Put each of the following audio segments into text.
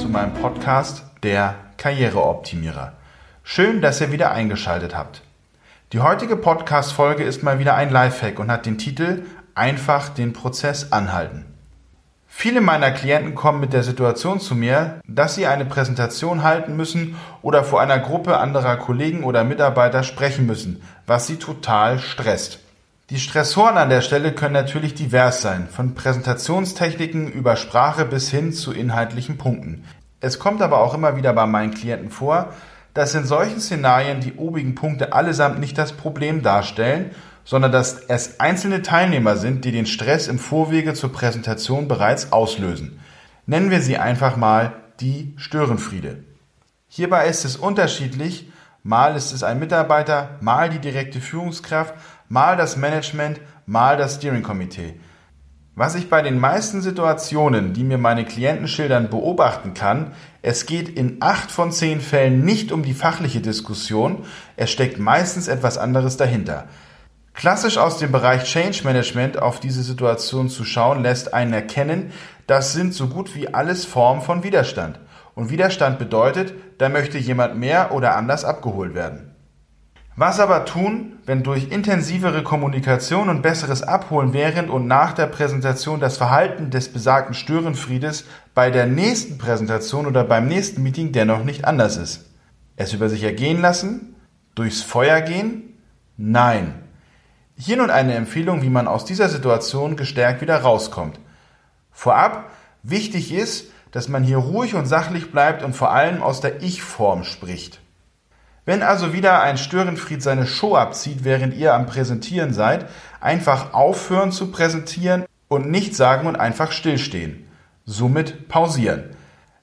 zu meinem Podcast Der Karriereoptimierer. Schön, dass ihr wieder eingeschaltet habt. Die heutige Podcast-Folge ist mal wieder ein Lifehack und hat den Titel Einfach den Prozess anhalten. Viele meiner Klienten kommen mit der Situation zu mir, dass sie eine Präsentation halten müssen oder vor einer Gruppe anderer Kollegen oder Mitarbeiter sprechen müssen, was sie total stresst. Die Stressoren an der Stelle können natürlich divers sein, von Präsentationstechniken über Sprache bis hin zu inhaltlichen Punkten. Es kommt aber auch immer wieder bei meinen Klienten vor, dass in solchen Szenarien die obigen Punkte allesamt nicht das Problem darstellen, sondern dass es einzelne Teilnehmer sind, die den Stress im Vorwege zur Präsentation bereits auslösen. Nennen wir sie einfach mal die Störenfriede. Hierbei ist es unterschiedlich, mal ist es ein Mitarbeiter, mal die direkte Führungskraft, mal das Management, mal das Steering Committee. Was ich bei den meisten Situationen, die mir meine Klienten schildern, beobachten kann, es geht in acht von zehn Fällen nicht um die fachliche Diskussion, es steckt meistens etwas anderes dahinter. Klassisch aus dem Bereich Change Management auf diese Situation zu schauen, lässt einen erkennen, das sind so gut wie alles Formen von Widerstand. Und Widerstand bedeutet, da möchte jemand mehr oder anders abgeholt werden. Was aber tun, wenn durch intensivere Kommunikation und besseres Abholen während und nach der Präsentation das Verhalten des besagten Störenfriedes bei der nächsten Präsentation oder beim nächsten Meeting dennoch nicht anders ist? Es über sich ergehen lassen? Durchs Feuer gehen? Nein. Hier nun eine Empfehlung, wie man aus dieser Situation gestärkt wieder rauskommt. Vorab, wichtig ist, dass man hier ruhig und sachlich bleibt und vor allem aus der Ich-Form spricht. Wenn also wieder ein Störenfried seine Show abzieht, während ihr am Präsentieren seid, einfach aufhören zu präsentieren und nicht sagen und einfach stillstehen. Somit pausieren.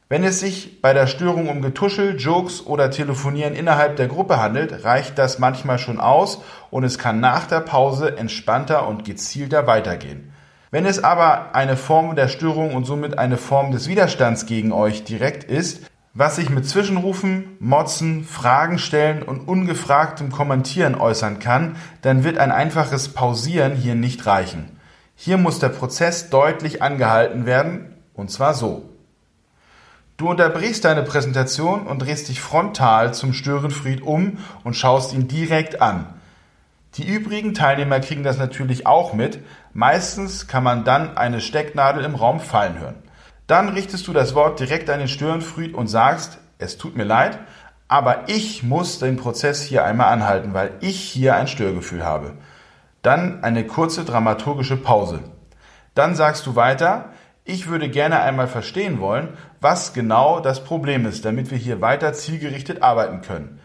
Wenn es sich bei der Störung um Getuschel, Jokes oder Telefonieren innerhalb der Gruppe handelt, reicht das manchmal schon aus und es kann nach der Pause entspannter und gezielter weitergehen. Wenn es aber eine Form der Störung und somit eine Form des Widerstands gegen euch direkt ist, was sich mit Zwischenrufen, Motzen, Fragen stellen und ungefragtem Kommentieren äußern kann, dann wird ein einfaches Pausieren hier nicht reichen. Hier muss der Prozess deutlich angehalten werden, und zwar so. Du unterbrichst deine Präsentation und drehst dich frontal zum Störenfried um und schaust ihn direkt an. Die übrigen Teilnehmer kriegen das natürlich auch mit. Meistens kann man dann eine Stecknadel im Raum fallen hören. Dann richtest du das Wort direkt an den Störenfried und sagst, es tut mir leid, aber ich muss den Prozess hier einmal anhalten, weil ich hier ein Störgefühl habe. Dann eine kurze dramaturgische Pause. Dann sagst du weiter, ich würde gerne einmal verstehen wollen, was genau das Problem ist, damit wir hier weiter zielgerichtet arbeiten können.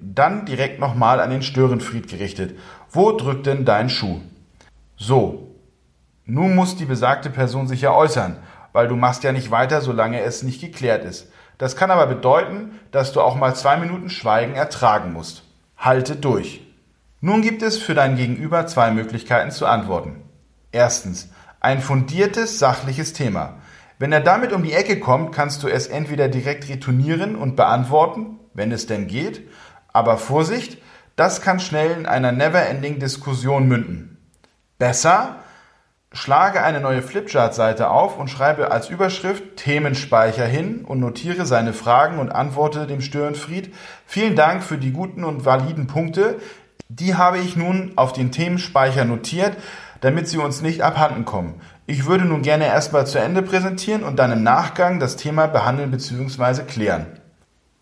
Dann direkt nochmal an den Störenfried gerichtet. Wo drückt denn dein Schuh? So. Nun muss die besagte Person sich ja äußern weil du machst ja nicht weiter, solange es nicht geklärt ist. Das kann aber bedeuten, dass du auch mal zwei Minuten Schweigen ertragen musst. Halte durch. Nun gibt es für dein Gegenüber zwei Möglichkeiten zu antworten. Erstens, ein fundiertes, sachliches Thema. Wenn er damit um die Ecke kommt, kannst du es entweder direkt retournieren und beantworten, wenn es denn geht, aber Vorsicht, das kann schnell in einer never-ending Diskussion münden. Besser, Schlage eine neue Flipchart-Seite auf und schreibe als Überschrift Themenspeicher hin und notiere seine Fragen und antworte dem Störenfried. Vielen Dank für die guten und validen Punkte. Die habe ich nun auf den Themenspeicher notiert, damit sie uns nicht abhanden kommen. Ich würde nun gerne erstmal zu Ende präsentieren und dann im Nachgang das Thema behandeln bzw. klären.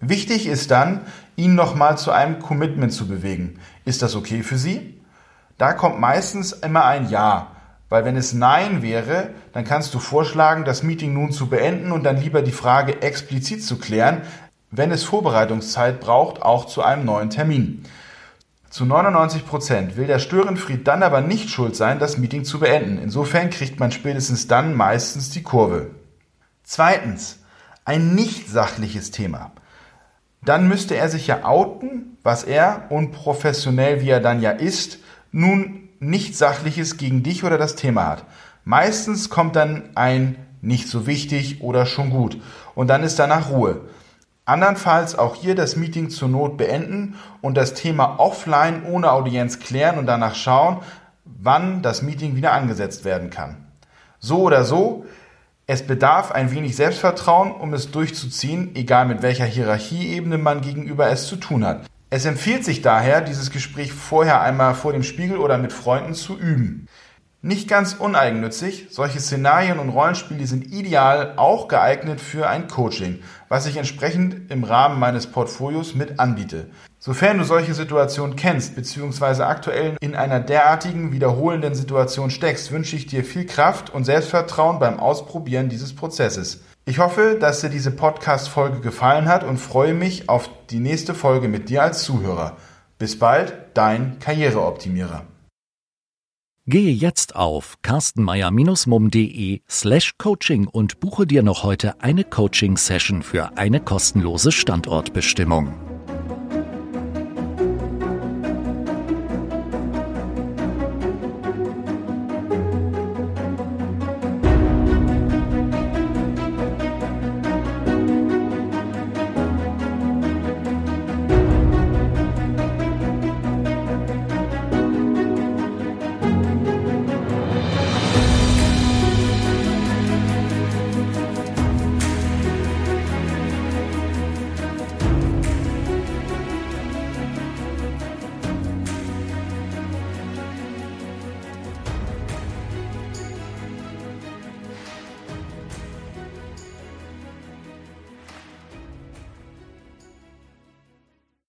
Wichtig ist dann, ihn nochmal zu einem Commitment zu bewegen. Ist das okay für Sie? Da kommt meistens immer ein Ja. Weil wenn es Nein wäre, dann kannst du vorschlagen, das Meeting nun zu beenden und dann lieber die Frage explizit zu klären, wenn es Vorbereitungszeit braucht, auch zu einem neuen Termin. Zu 99 Prozent will der Störenfried dann aber nicht schuld sein, das Meeting zu beenden. Insofern kriegt man spätestens dann meistens die Kurve. Zweitens, ein nicht sachliches Thema. Dann müsste er sich ja outen, was er, unprofessionell wie er dann ja ist, nun nichts Sachliches gegen dich oder das Thema hat. Meistens kommt dann ein nicht so wichtig oder schon gut und dann ist danach Ruhe. Andernfalls auch hier das Meeting zur Not beenden und das Thema offline ohne Audienz klären und danach schauen, wann das Meeting wieder angesetzt werden kann. So oder so, Es bedarf ein wenig Selbstvertrauen, um es durchzuziehen, egal mit welcher Hierarchieebene man gegenüber es zu tun hat. Es empfiehlt sich daher, dieses Gespräch vorher einmal vor dem Spiegel oder mit Freunden zu üben. Nicht ganz uneigennützig, solche Szenarien und Rollenspiele sind ideal auch geeignet für ein Coaching, was ich entsprechend im Rahmen meines Portfolios mit anbiete. Sofern du solche Situationen kennst bzw. aktuell in einer derartigen wiederholenden Situation steckst, wünsche ich dir viel Kraft und Selbstvertrauen beim Ausprobieren dieses Prozesses. Ich hoffe, dass dir diese Podcast-Folge gefallen hat und freue mich auf die nächste Folge mit dir als Zuhörer. Bis bald, dein Karriereoptimierer. Gehe jetzt auf carstenmeier-mum.de slash coaching und buche dir noch heute eine Coaching-Session für eine kostenlose Standortbestimmung.